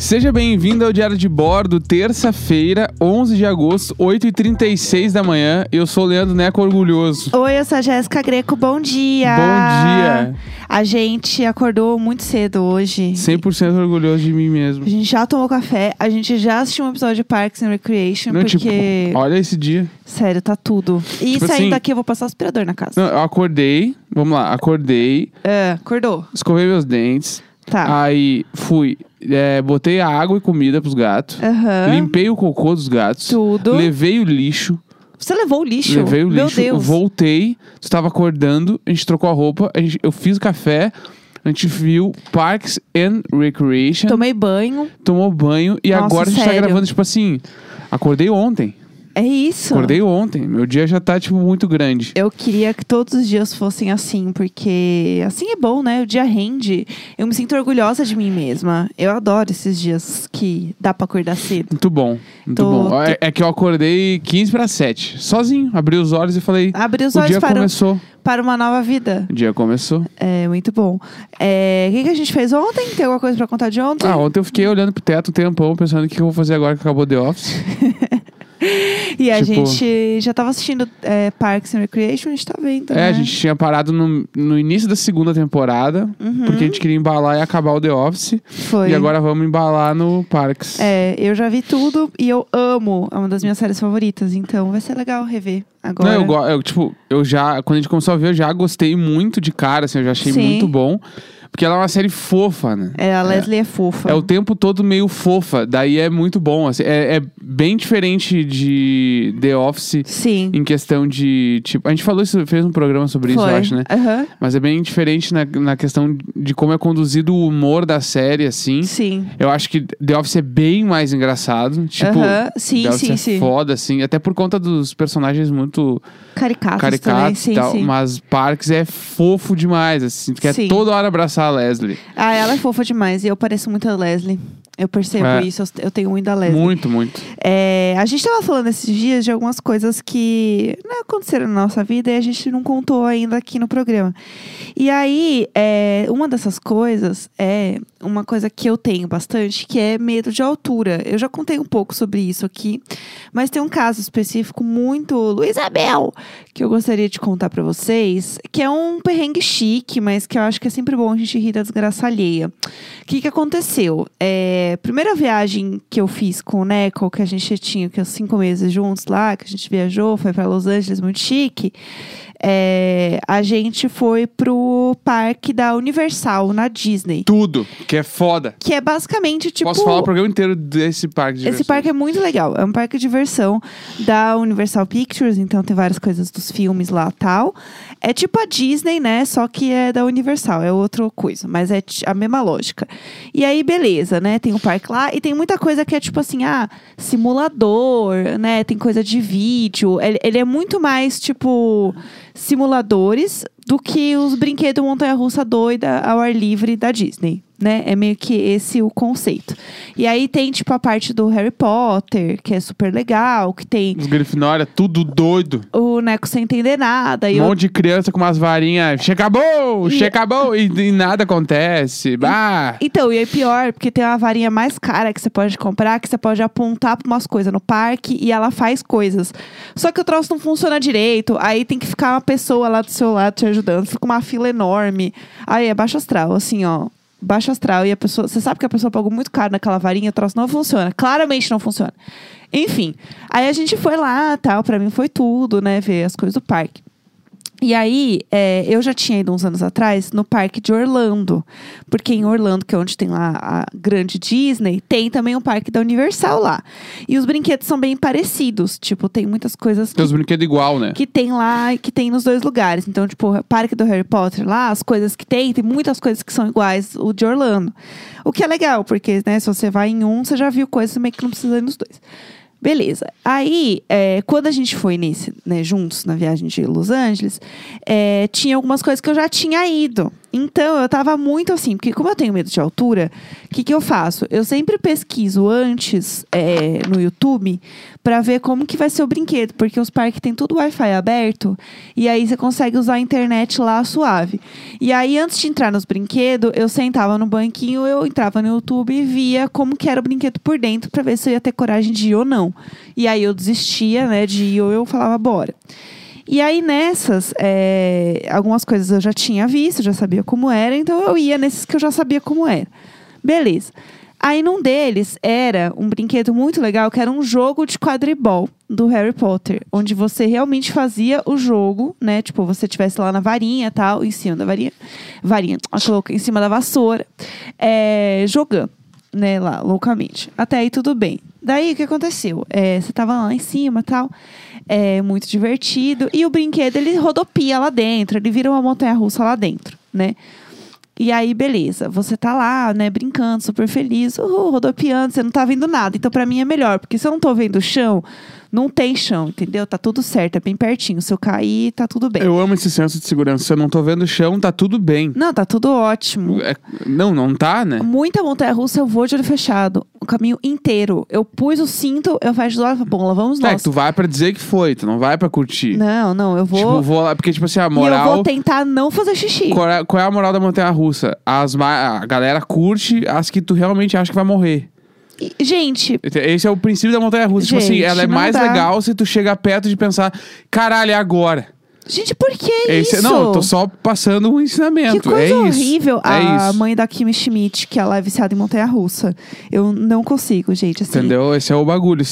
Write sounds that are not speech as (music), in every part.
Seja bem-vindo ao Diário de Bordo, terça-feira, 11 de agosto, 8h36 da manhã. Eu sou o Leandro Neco Orgulhoso. Oi, eu sou a Jéssica Greco, bom dia! Bom dia! A gente acordou muito cedo hoje. 100% orgulhoso de mim mesmo. A gente já tomou café, a gente já assistiu um episódio de Parks and Recreation, Não, porque, tipo, olha esse dia. sério, tá tudo. E Tipo saindo assim- daqui eu vou passar aspirador na casa. Não, eu acordei, vamos lá, acordei, É, acordou? escovei meus dentes, Tá. aí fui, é, botei a água e comida pros gatos, Aham. limpei o cocô dos gatos, Tudo. levei o lixo, Você levou o lixo? levei o Meu lixo, Deus. voltei, estava acordando, a gente trocou a roupa, a gente- eu fiz o café, a gente viu Parks and Recreation, Tomei banho. tomou banho e Nossa, agora a gente tá sério? gravando, tipo assim, acordei ontem, É isso. acordei ontem, meu dia já tá, tipo, muito grande. Eu queria que todos os dias fossem assim, porque assim é bom, né? O dia rende. Eu me sinto orgulhosa de mim mesma. Eu adoro esses dias que dá pra acordar cedo. Muito bom, muito Tô- bom. É, é que eu acordei 15 para 7, sozinho, abri os olhos e falei, Abrir os o olhos dia para, começou, para uma nova vida. o dia começou. É muito bom. É, O que, que a gente fez ontem? Tem alguma coisa pra contar de ontem? Ah, ontem eu fiquei olhando pro teto um tempão, pensando o que eu vou fazer agora que acabou The Office. (laughs) e a tipo- gente já tava assistindo é, Parks and Recreation, a gente tá vendo. É, né? a gente tinha parado no, no início da segunda temporada, Uhum. porque a gente queria embalar e acabar o The Office. Foi. E agora vamos embalar no Parks. É, eu já vi tudo e eu amo. É uma das minhas séries favoritas, então vai ser legal rever agora. Não, eu, tipo, eu já, quando a gente começou a ver, eu já gostei muito de cara, assim, eu já achei Sim. muito bom. Porque ela é uma série fofa, né? É, a Leslie é, fofa. É o tempo todo meio fofa, daí é muito bom. assim, é, é bem diferente de The Office Sim. em questão de. Tipo, a gente falou isso, fez um programa sobre isso, Foi. eu acho, né? Aham. Mas é bem diferente na, na questão de como é conduzido o humor da série, assim. Sim. Eu acho que The Office é bem mais engraçado. Tipo, Aham. Sim, The Office sim, é sim. foda, assim. Até por conta dos personagens muito Caricatos, também. caricatos Sim, e tal. sim. Mas Parks é fofo demais, assim. Tu quer Sim. toda hora abraçar a Leslie. Ah, ela é fofa demais e eu pareço muito a Leslie. Eu percebo É. isso, eu- tenho muito da. Muito, muito. É, a gente tava falando esses dias de algumas coisas que né, aconteceram na nossa vida e a gente não contou ainda aqui no programa. E aí, é, uma dessas coisas é uma coisa que eu tenho bastante, que é medo de altura. Eu já contei um pouco sobre isso aqui, mas tem um caso específico muito Luizabel que eu gostaria de contar pra vocês, que é um perrengue chique, mas que eu acho que é sempre bom a gente rir da desgraça alheia. O que, que aconteceu? É, primeira viagem que eu fiz com o Neco, que a gente tinha que, cinco meses juntos lá, que a gente viajou, foi pra Los Angeles, muito chique. é, a gente foi pro parque da Universal, na Disney. Tudo, que é foda. Que é basicamente tipo. Posso falar o programa inteiro desse parque de Esse diversões. parque é muito legal. É um parque de diversão da Universal Pictures, então tem várias coisas dos filmes lá tal. É tipo a Disney, né? Só que é da Universal, é outra coisa, mas é a mesma lógica. E aí, beleza, né? Tem o parque lá e tem muita coisa que é tipo assim, ah, simulador, né? Tem coisa de vídeo. Ele, ele é muito mais tipo simuladores do que os brinquedos montanha-russa doida ao ar livre da Disney, né? É meio que esse o conceito. E aí tem tipo a parte do Harry Potter, que é super legal, que tem Os Grifinória, tudo doido. o Neco sem entender nada e Um monte de criança com umas varinhas. Chegabou! E- Chegabou! E, e nada acontece. Bah! Então, e é pior, porque tem uma varinha mais cara que você pode comprar, que você pode apontar pra umas coisas no parque e ela faz coisas. Só que o troço não funciona direito, aí tem que ficar uma pessoa lá do seu lado te ajudando, fica uma fila enorme. Aí é baixo astral, assim, ó. Baixo astral. E a pessoa. Você sabe que a pessoa pagou muito caro naquela varinha, o troço não funciona. Claramente não funciona. Enfim. Aí a gente foi lá, tal. Pra mim foi tudo, né? Ver as coisas do parque. E aí, é, eu já tinha ido uns anos atrás no parque de Orlando. Porque em Orlando, que é onde tem lá a grande Disney, tem também um parque da Universal lá. E os brinquedos são bem parecidos. Tipo, tem muitas coisas Tem os brinquedos igual, né? que tem lá que tem nos dois lugares. Então, tipo, o parque do Harry Potter lá, as coisas que tem, tem muitas coisas que são iguais o de Orlando. O que é legal, porque, né, se você vai em um, você já viu coisas meio que não precisa ir nos dois. Beleza. Aí, é, quando a gente foi nesse, né, juntos na viagem de Los Angeles, é, tinha algumas coisas que eu já tinha ido. Então, eu tava muito assim, porque como eu tenho medo de altura, o que, que eu faço? Eu sempre pesquiso antes é, no YouTube pra ver como que vai ser o brinquedo, porque os parques têm tudo Wi-Fi aberto e aí você consegue usar a internet lá suave. E aí, antes de entrar nos brinquedos, eu sentava no banquinho, eu entrava no YouTube e via como que era o brinquedo por dentro pra ver se eu ia ter coragem de ir ou não. E aí eu desistia, né, de ir ou eu falava, bora. E aí nessas, é, algumas coisas eu já tinha visto, já sabia como era, então eu ia nesses que eu já sabia como era. Beleza. Aí num deles era um brinquedo muito legal, que era um jogo de quadribol do Harry Potter, onde você realmente fazia o jogo, né? Tipo, você tivesse lá na varinha tal, em cima da varinha, varinha, em cima da vassoura, é, jogando, né, lá, loucamente. Até aí tudo bem. Daí o que aconteceu? É, você tava lá em cima tal é muito divertido. E o brinquedo, ele rodopia lá dentro, ele vira uma montanha-russa lá dentro, né? E aí, beleza, você tá lá, né, brincando, super feliz, uhul, rodopiando, você não tá vendo nada. Então, pra mim é melhor, porque se eu não tô vendo o chão, não tem chão, entendeu? Tá tudo certo, é bem pertinho. Se eu cair, tá tudo bem. Eu amo esse senso de segurança. Se eu não tô vendo o chão, tá tudo bem. Não, tá tudo ótimo. É- não, não tá, né? Muita montanha russa eu vou de olho fechado. O caminho inteiro. Eu pus o cinto, eu fecho os olhos, bom, lá vamos É, nós. que tu vai pra dizer que foi, tu não vai pra curtir. Não, não, eu vou. Tipo, vou lá, porque, tipo assim, a e eu moral. vou tentar não fazer xixi. Qual é, qual é a moral da montanha russa? As a galera curte as que tu realmente acha que vai morrer. Gente, Esse é o princípio da montanha russa. Tipo assim, Gente, ela é mais dá. legal se tu chega perto de pensar, caralho, é agora. Gente, por que Esse- isso? não, eu tô só passando um ensinamento. Que coisa é isso. horrível. É a isso. mãe da Kimi Schmidt, que ela é viciada em montanha-russa. Eu não consigo, gente, assim. Entendeu? Esse é o bagulho.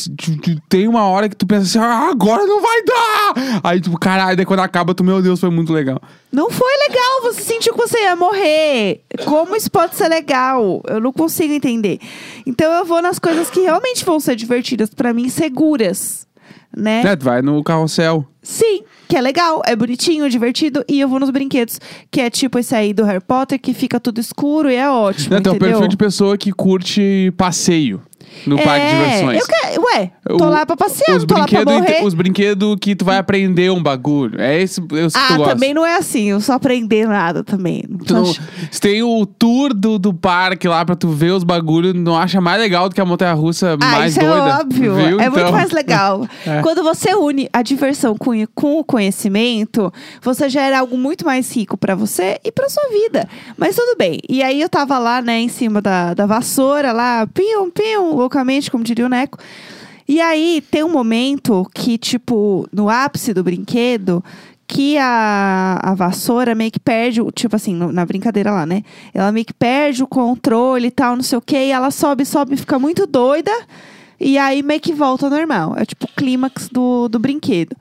Tem uma hora que tu pensa assim, ah, agora não vai dar! Aí, tipo, caralho, daí quando acaba, tu, meu Deus, foi muito legal. Não foi legal, você sentiu que você ia morrer. Como isso pode ser legal? Eu não consigo entender. Então eu vou nas coisas que realmente vão ser divertidas pra mim, seguras, né? É, vai no carrossel. Sim, que é legal, é bonitinho, divertido. E eu vou nos brinquedos, que é tipo esse aí do Harry Potter, que fica tudo escuro e é ótimo, Não, tem um entendeu? perfil de pessoa que curte passeio no parque de diversões. Eu quero, ué, tô O- lá pra passear, os tô lá pra morrer. Os brinquedos que tu vai aprender um bagulho. É esse, esse que Ah, tu também não é assim, eu só aprender nada também. Não Tu não- se tem o tour do, do parque lá pra tu ver os bagulhos, não acha mais legal do que a montanha russa Ah, mais isso doida? é óbvio. Viu? É Então, muito mais legal. (laughs) É. Quando você une a diversão com, com o conhecimento, você gera algo muito mais rico pra você e pra sua vida. Mas tudo bem. E aí eu tava lá, né, em cima da, da vassoura, lá, pium, pium, loucamente, como diria o Neco. E aí tem um momento que, tipo, no ápice do brinquedo, que a, a vassoura meio que perde, tipo assim, no- na brincadeira lá, né? Ela meio que perde o controle e tal, não sei o quê, e ela sobe, sobe, fica muito doida, e aí meio que volta ao normal. É tipo o clímax do, do brinquedo.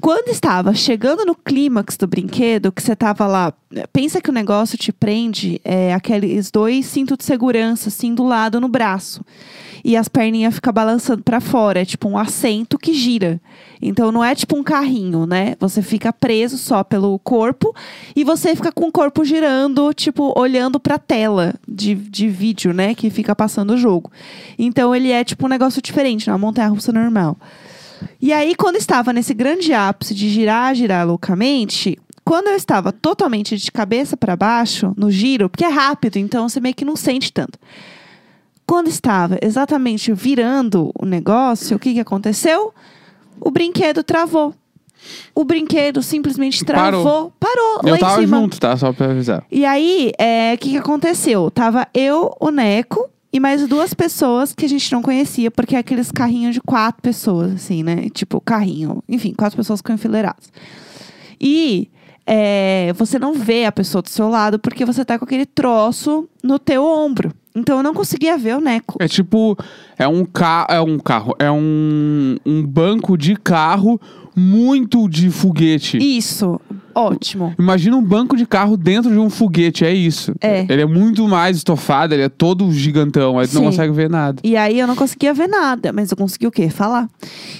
Quando estava chegando no clímax do brinquedo, que você tava lá, pensa que o negócio te prende é, aqueles dois cintos de segurança, assim, do lado no braço. E as perninhas ficam balançando pra fora. É tipo um assento que gira. Então não é tipo um carrinho, né? Você fica preso só pelo corpo e você fica com o corpo girando, tipo, olhando pra tela de, de vídeo, né? Que fica passando o jogo. Então ele é tipo um negócio diferente, uma montanha russa normal. E aí, quando estava nesse grande ápice de girar, girar loucamente, quando eu estava totalmente de cabeça para baixo, no giro, porque é rápido, então você meio que não sente tanto. Quando estava exatamente virando o negócio, o que, que aconteceu? O brinquedo travou. O brinquedo simplesmente travou, parou, lá Eu em tava cima. junto, tá? Só pra avisar. E aí, é, o que, que aconteceu? Tava eu, o Neco e mais duas pessoas que a gente não conhecia, porque é aqueles carrinhos de quatro pessoas, assim, né? Tipo, carrinho. Enfim, quatro pessoas ficam enfileiradas. E é, você não vê a pessoa do seu lado porque você tá com aquele troço no teu ombro. Então eu não conseguia ver o Neco. É tipo, é um, ca é um carro, é um, um banco de carro muito de foguete. Isso, ótimo. Imagina um banco de carro dentro de um foguete, é isso. É. Ele é muito mais estofado, ele é todo gigantão, aí tu não consegue ver nada. E aí eu não conseguia ver nada, mas eu consegui o quê? Falar.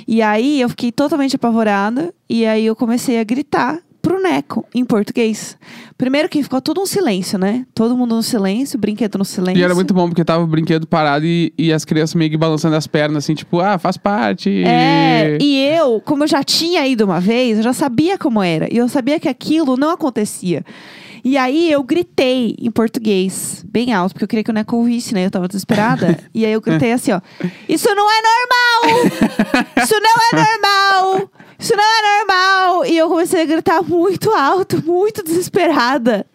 E aí eu fiquei totalmente apavorada. E aí eu comecei a gritar pro Neco, em português. Primeiro que ficou tudo um silêncio, né? Todo mundo no silêncio, brinquedo no silêncio. E era muito bom, porque tava o brinquedo parado e, e as crianças meio que balançando as pernas, assim, tipo, ah, faz parte. É, e eu, como eu já tinha ido uma vez, eu já sabia como era. E eu sabia que aquilo não acontecia. E aí eu gritei em português, bem alto, porque eu queria que o Neco ouvisse, né? Eu tava desesperada. (laughs) e aí eu gritei assim, ó. Isso não é normal! Isso não é normal! Isso não é normal! E eu comecei a gritar muito alto, muito desesperada.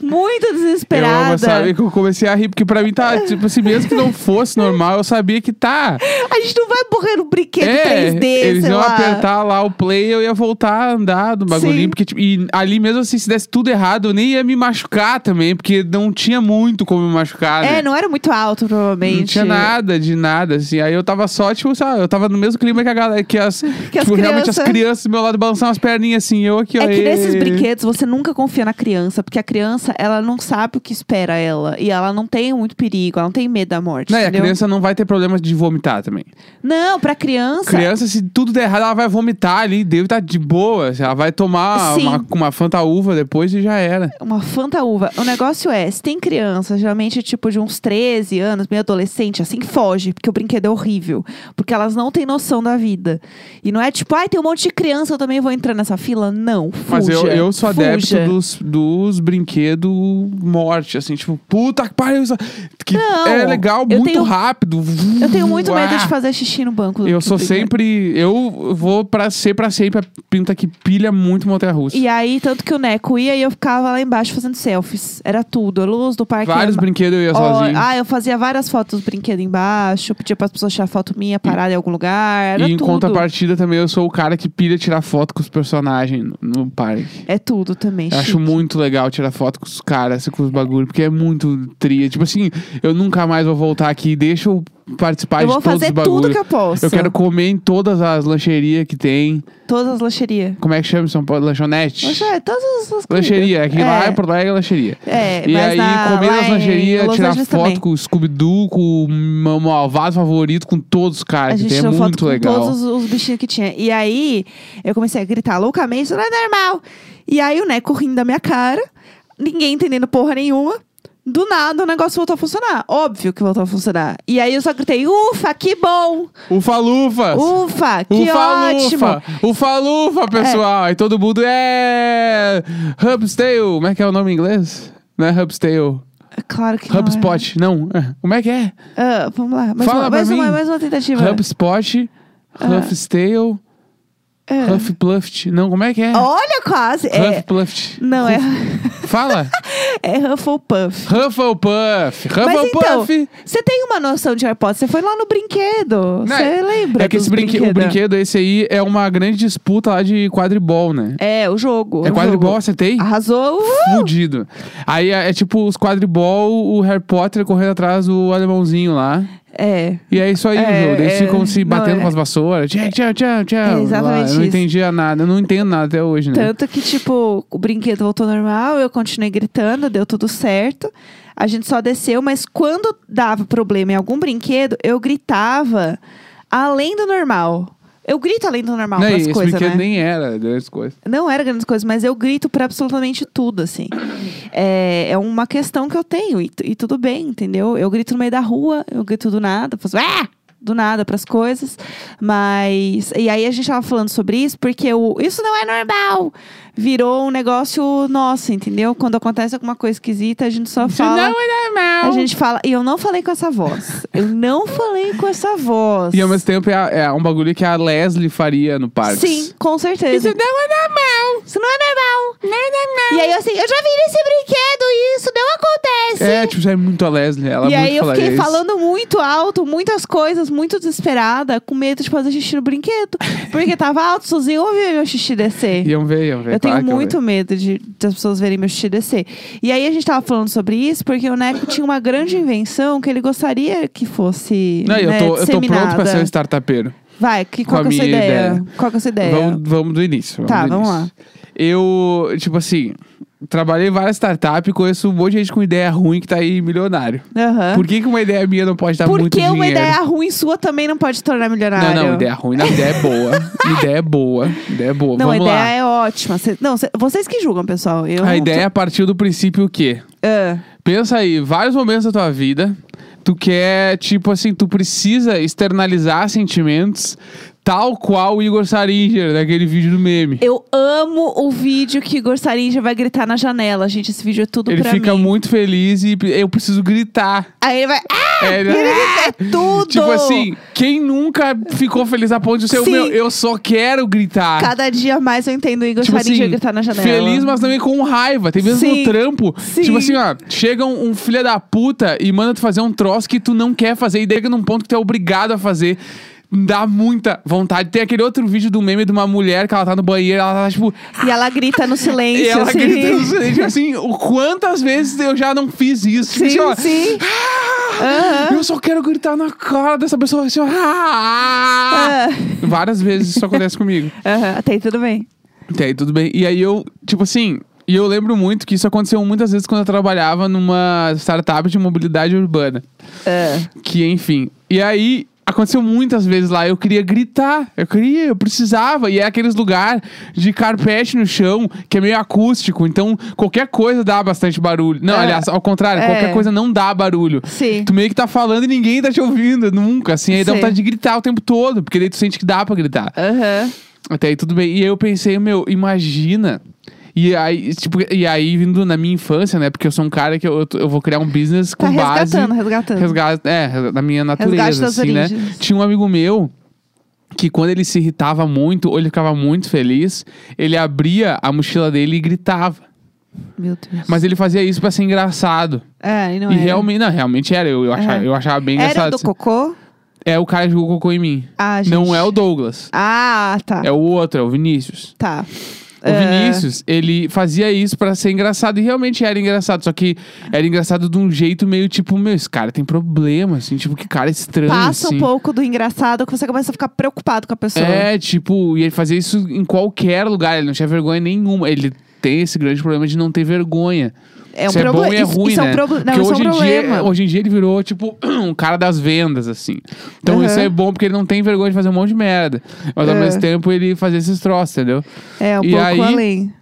Muito Eu amo, desesperada. sabe? Que eu comecei a rir, porque pra mim tá, tipo assim, mesmo que não fosse normal, eu sabia que tá. A gente não vai morrer no brinquedo É, 3D, eles iam lá. apertar lá o play eu ia voltar a andar do bagulhinho. Sim. Porque, tipo, e ali mesmo assim, se desse tudo errado, eu nem ia me machucar também, porque não tinha muito como me machucar. né? É, não era muito alto, provavelmente. Não tinha nada de nada, assim. Aí eu tava só, tipo, sabe, eu tava no mesmo clima que a galera, que as, (laughs) Que as tipo, realmente as crianças. crianças do meu lado balançando as perninhas assim, eu aqui, ó. É que nesses brinquedos você nunca confia na criança, porque a criança, ela não sabe o que espera ela. E ela não tem muito perigo, ela não tem medo da morte. Não, e a entendeu? criança não vai ter problema de vomitar também. Não, pra criança. Criança, se tudo der errado, ela vai vomitar ali, deve estar de boa. Ela vai tomar Sim. uma, uma Fanta Uva depois e já era. Uma fanta uva. O negócio é, se tem criança, geralmente tipo de uns 13 anos, meio adolescente, assim, foge, porque o brinquedo é horrível. Porque elas não têm noção da vida. E não é tipo, ai, tem um monte de criança, eu também vou entrar nessa fila. Não, fuja. Mas eu, eu sou adepto fuja. dos, dos brinquedos morte, assim, tipo, puta que pariu. Que Não, é legal, muito tenho- rápido. Eu tenho muito medo Ah! de fazer xixi no banco. do- Eu do sou brinquedo. sempre. Eu vou pra ser pra sempre a pinta que pilha muito montanha russa. E aí, tanto que o Neco ia e eu ficava lá embaixo fazendo selfies. Era tudo. A luz do parque. Vários era- brinquedos eu ia Ó, sozinho. ah, eu fazia várias fotos dos brinquedos embaixo. Pedia para as pessoas tirar foto minha parada em algum lugar. Era e em tudo. contrapartida também eu sou o cara que pilha tirar foto com os personagens no, no parque. É tudo também. Eu acho muito legal tirar foto com os caras, com os bagulhos, porque é muito tria. Tipo assim, eu nunca mais vou voltar aqui, deixa eu participar Eu de vou todos os fazer bagulhos. tudo que eu posso. Eu quero comer em todas as lancherias que tem. Todas as lancherias. Como é que chama em São Paulo? Lanchonete? Lanche- Todas as comidas. Lancheria, aqui lá é Porto Alegre é lancheria. É, E aí, na, comer lá nas lancherias, tirar foto também. com o Scooby-Doo, com o meu malvado favorito, com todos os A caras. que gente tem, é muito com legal. todos os, os bichinhos que tinha. E aí, eu comecei a gritar loucamente, isso não é normal. E aí, o Neco rindo da minha cara, ninguém entendendo porra nenhuma. Do nada, o negócio voltou a funcionar. Óbvio que voltou a funcionar. E aí, eu só gritei, ufa, que bom! Ufa Lufas! Ufa, que Ufa ótimo! Lufa! Ufa Lufa, pessoal! E todo mundo é. Hubstail! Como é que é o nome em inglês? Não é Hubstail. Claro que não é. HubSpot. Não. é. Como é que é? Ah, vamos lá. Mais, Fala uma, mais, uma, mim. mais uma tentativa. HubSpot, Hubstail, Ah. Huffpluft. Não, como é que é? Olha, quase. É, Huffpluft. não, é, Fala. (laughs) é Hufflepuff. Hufflepuff. Então, Hufflepuff. você tem uma noção de Harry Potter? Você foi lá no brinquedo. Você lembra É que esse brinque... o brinquedo, esse aí, é uma grande disputa lá de quadribol, né? É, o jogo. É o quadribol, jogo. acertei? Arrasou. Uh! Fudido. Aí é, é tipo os quadribol, o Harry Potter correndo atrás do alemãozinho lá. É. E é isso aí É, o jogo. Eles é, ficam se não, batendo é. com as vassouras. Tchau, tchau, tchau, tchau. É exatamente Lá, Eu não entendia nada. Eu não entendo nada até hoje, né? Tanto que, tipo, o brinquedo voltou normal, eu continuei gritando, deu tudo certo. A gente só desceu, mas quando dava problema em algum brinquedo, eu gritava além do normal. Eu grito além do normal Não, pras esse coisas, brinquedo né? nem era grandes coisas. Não era grandes coisas, mas eu grito pra absolutamente tudo, assim. É, é uma questão que eu tenho, e, e tudo bem, entendeu? Eu grito no meio da rua, eu grito do nada, faço ah! Do nada pras coisas. Mas. E aí a gente tava falando sobre isso, porque o, isso não é normal. Virou um negócio nosso, entendeu? Quando acontece alguma coisa esquisita, a gente só Isso fala. não é normal. A gente fala. E eu não falei com essa voz. Eu não falei com essa voz. E ao mesmo tempo é, é um bagulho que a Leslie faria no parque. Sim, com certeza. Isso não é normal. Isso não é normal. Não é normal. E aí, assim, eu já vi nesse brinquedo e isso não acontece. É, tipo, já é muito a Leslie. Ela e muito aí eu fiquei isso. falando muito alto, muitas coisas, muito desesperada, com medo de fazer xixi no brinquedo. Porque tava alto, sozinho, eu ouvia meu xixi descer. Iam ver, iam ver. Eu tenho iam muito medo de, de as pessoas verem meu xixi descer. E aí a gente tava falando sobre isso, porque o Neco tinha uma grande invenção que ele gostaria que fosse. Não, eu, né, tô, eu tô pronto pra ser um startupeiro. Vai, que, qual a que é a sua minha ideia? ideia. Qual que é a sua ideia? Vamos, vamos do início. Tá, do vamos início. lá. Eu, tipo assim, trabalhei em várias startups, conheço um monte de gente com ideia ruim que tá aí milionário. Aham. Por que, que uma ideia minha não pode dar Por muito que dinheiro? uma ideia ruim sua também não pode tornar milionário? Não, não, ideia ruim, não, ideia é boa. ideia é boa. Ideia é boa. Não, a Vamos ideia lá. é ótima. Cê- não, cê- vocês que julgam, pessoal. Eu A não ideia partiu do princípio o quê? tô- Ah, Pensa aí, vários momentos da tua vida, tu quer, tipo assim, tu precisa externalizar sentimentos, tal qual o Igor Saringer, naquele vídeo do meme. eu amo o vídeo que Igor Sarinja vai gritar na janela. Gente, esse vídeo é tudo Ele pra fica mim. muito feliz e eu preciso gritar. Aí ele vai. Ah! É, ele- ele grita, é tudo! Tipo assim, quem nunca ficou feliz a ponto de ser o meu, eu só quero gritar. Cada dia mais eu entendo o Igor Tipo Sarinja assim, gritar na janela. feliz, mas também com raiva. Tem vezes no trampo. Sim. Tipo assim, ó, chega um, um filho da puta e manda tu fazer um troço que tu não quer fazer. E daí chega num ponto que tu é obrigado a fazer. Dá muita vontade. Tem aquele outro vídeo do meme de uma mulher que ela tá no banheiro, ela tá tipo. E ela grita no (laughs) silêncio. E ela assim. grita no silêncio, tipo assim, o quantas vezes eu já não fiz isso? Tipo Sim, assim, ó, sim. "Ah, Eu só quero gritar na cara dessa pessoa assim, ó. "Ah!" Ah, Várias vezes isso acontece comigo. (laughs) aham, Até aí tudo bem. E aí, tudo bem. E aí eu, tipo assim, e eu lembro muito que isso aconteceu muitas vezes quando eu trabalhava numa startup de mobilidade urbana. Ah, Que, enfim. E aí. Aconteceu muitas vezes lá, eu queria gritar, eu queria, eu precisava, e é aqueles lugar de carpete no chão, que é meio acústico, então qualquer coisa dá bastante barulho. Não, É. aliás, ao contrário, É. qualquer coisa não dá barulho. sim. Tu meio que tá falando e ninguém tá te ouvindo, nunca, assim, aí dá Sim. vontade de gritar o tempo todo, porque daí tu sente que dá pra gritar. Aham. Até aí tudo bem. E aí eu pensei, meu, imagina. E aí, tipo, e aí vindo na minha infância, né? Porque eu sou um cara que eu, eu vou criar um business com Tá base. resgatando, resgatando. É, da minha natureza, assim, né? origens. Tinha um amigo meu que quando ele se irritava muito ou ele ficava muito feliz, ele abria a mochila dele e gritava. Meu Deus. Mas ele fazia isso pra ser engraçado. É, e não e era. realmente, não, realmente era. Eu, eu, achava, Aham. eu achava bem Era o engraçado. do assim. cocô? É o cara que jogou cocô em mim. Ah, gente. Não é o Douglas. Ah, tá. É o outro, é o Vinícius. Tá. O É. Vinícius, ele fazia isso pra ser engraçado e realmente era engraçado, só que era engraçado de um jeito meio tipo, meu, esse cara tem problema, assim, tipo, que cara estranho, Passa assim. um pouco do engraçado que você começa a ficar preocupado com a pessoa. É, tipo, e ele fazia isso em qualquer lugar, ele não tinha vergonha nenhuma. Ele tem esse grande problema de não ter vergonha. É um isso é problema. bom e é isso, ruim, isso né? é um problema. Não, porque isso hoje, é um em dia, hoje em dia ele virou, tipo, (clears throat) um cara das vendas, assim. Então Aham. isso é bom porque ele não tem vergonha de fazer um monte de merda. Mas ao É. mesmo tempo ele fazia esses troços, entendeu? É, um E pouco aí- além.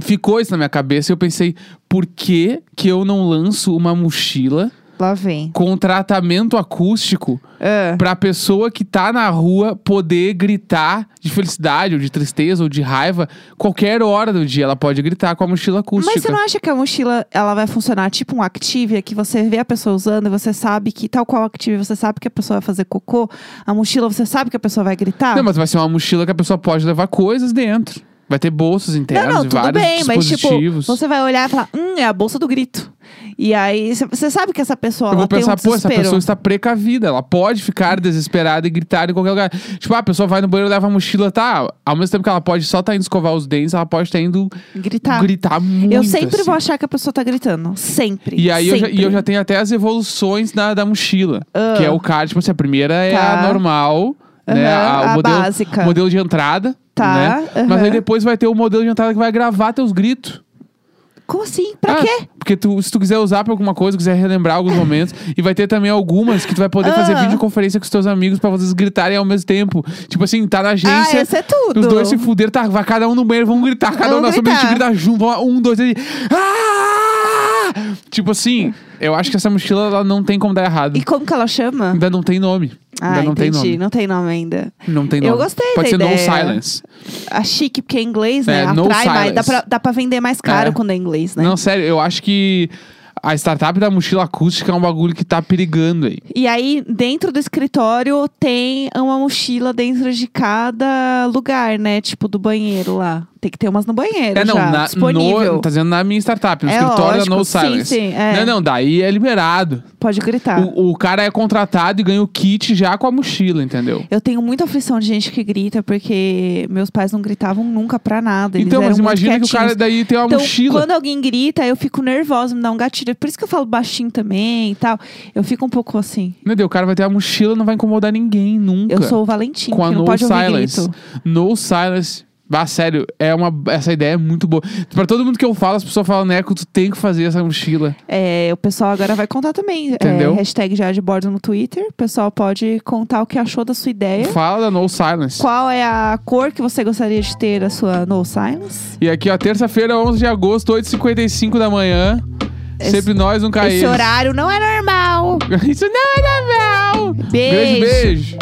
ficou isso na minha cabeça e eu pensei, por que que eu não lanço uma mochila Lá vem. com tratamento acústico É. pra pessoa que tá na rua poder gritar de felicidade ou de tristeza ou de raiva qualquer hora do dia ela pode gritar com a mochila acústica. Mas você não acha que a mochila ela vai funcionar tipo um Activia, que você vê a pessoa usando e você sabe que, tal qual Activia, você sabe que a pessoa vai fazer cocô, a mochila você sabe que a pessoa vai gritar? Não, mas vai ser uma mochila que a pessoa pode levar coisas dentro. Vai ter bolsas internas Não, não, tudo vários bem, mas tipo, dispositivos. você vai olhar e falar, hum, é a bolsa do grito. E aí, você sabe que essa pessoa Eu ela vou tem pensar, um pô, essa desespero. pessoa está precavida. Ela pode ficar desesperada e gritar em qualquer lugar. Tipo, ah, a pessoa vai no banheiro, leva a mochila, tá? Ao mesmo tempo que ela pode só estar indo escovar os dentes, ela pode estar indo Gritar. gritar muito. Eu sempre assim. vou achar que a pessoa tá gritando. Sempre. E aí eu já, e eu já tenho até as evoluções da, da mochila. Ah. Que é o cara, tipo assim, a primeira é Tá. a normal, né? Aham, o a modelo, básica. modelo de entrada. Tá, Né? Mas aham. aí depois vai ter o modelo de entrada que vai gravar teus gritos. Como assim? Pra Ah, quê? Porque tu, se tu quiser usar pra alguma coisa, quiser relembrar alguns momentos. (laughs) e vai ter também algumas que tu vai poder fazer Ah. videoconferência com os teus amigos pra vocês gritarem ao mesmo tempo. Tipo assim, tá na Ah, agência. esse é tudo. Os dois se fuderam, tá? Vai cada um no banheiro, vamos gritar. Cada um Vamos na sua mente gritar. grita junto. Um, dois, três. Ah! Tipo assim, eu acho que essa mochila ela não tem como dar errado. E como que ela chama? Ainda não tem nome. Ah, Ainda não entendi. tem nome. Não tem nome ainda. Não tem Eu nome. gostei Pode da ser ideia. No Silence. A chique, porque é inglês, né? É, no Atrai. Dá pra, dá pra vender mais caro É. quando é inglês, né? Não, sério, eu acho que a startup da mochila acústica é um bagulho que tá perigando aí. E aí, dentro do escritório, tem uma mochila dentro de cada lugar, né? Tipo, do banheiro lá. Tem que ter umas no banheiro É, não, já, na, disponível. no, tá dizendo na minha startup, no É escritório lógico, da No sim, Silence. sim, é. Não, não, daí é liberado. Pode gritar. O, o cara é contratado e ganha o kit já com a mochila, entendeu? Eu tenho muita aflição de gente que grita, porque meus pais não gritavam nunca pra nada. Eles então, mas imagina que o cara daí tem uma Então, mochila. quando alguém grita, eu fico nervosa, me dá um gatilho. Por isso que eu falo baixinho também e tal. Eu fico um pouco assim. Meu Deus, o cara vai ter a mochila não vai incomodar ninguém nunca. Eu sou o Valentim, com a que não No pode ouvir Silence. grito. No Silence. Ah, sério, é uma, essa ideia é muito boa. Pra todo mundo que eu falo, as pessoas falam, Neco, tu tem que fazer essa mochila. É, o pessoal agora vai contar também. Entendeu? É, hashtag já de bordo no Twitter. O pessoal pode contar o que achou da sua ideia. Fala da No Silence. Qual é a cor que você gostaria de ter a sua No Silence? E aqui, ó, terça-feira, 11 de agosto, 8h55 da manhã. Esse- Sempre nós, nunca Esse eles. horário não é normal. (laughs) Isso não é normal. Beijo. Grande beijo.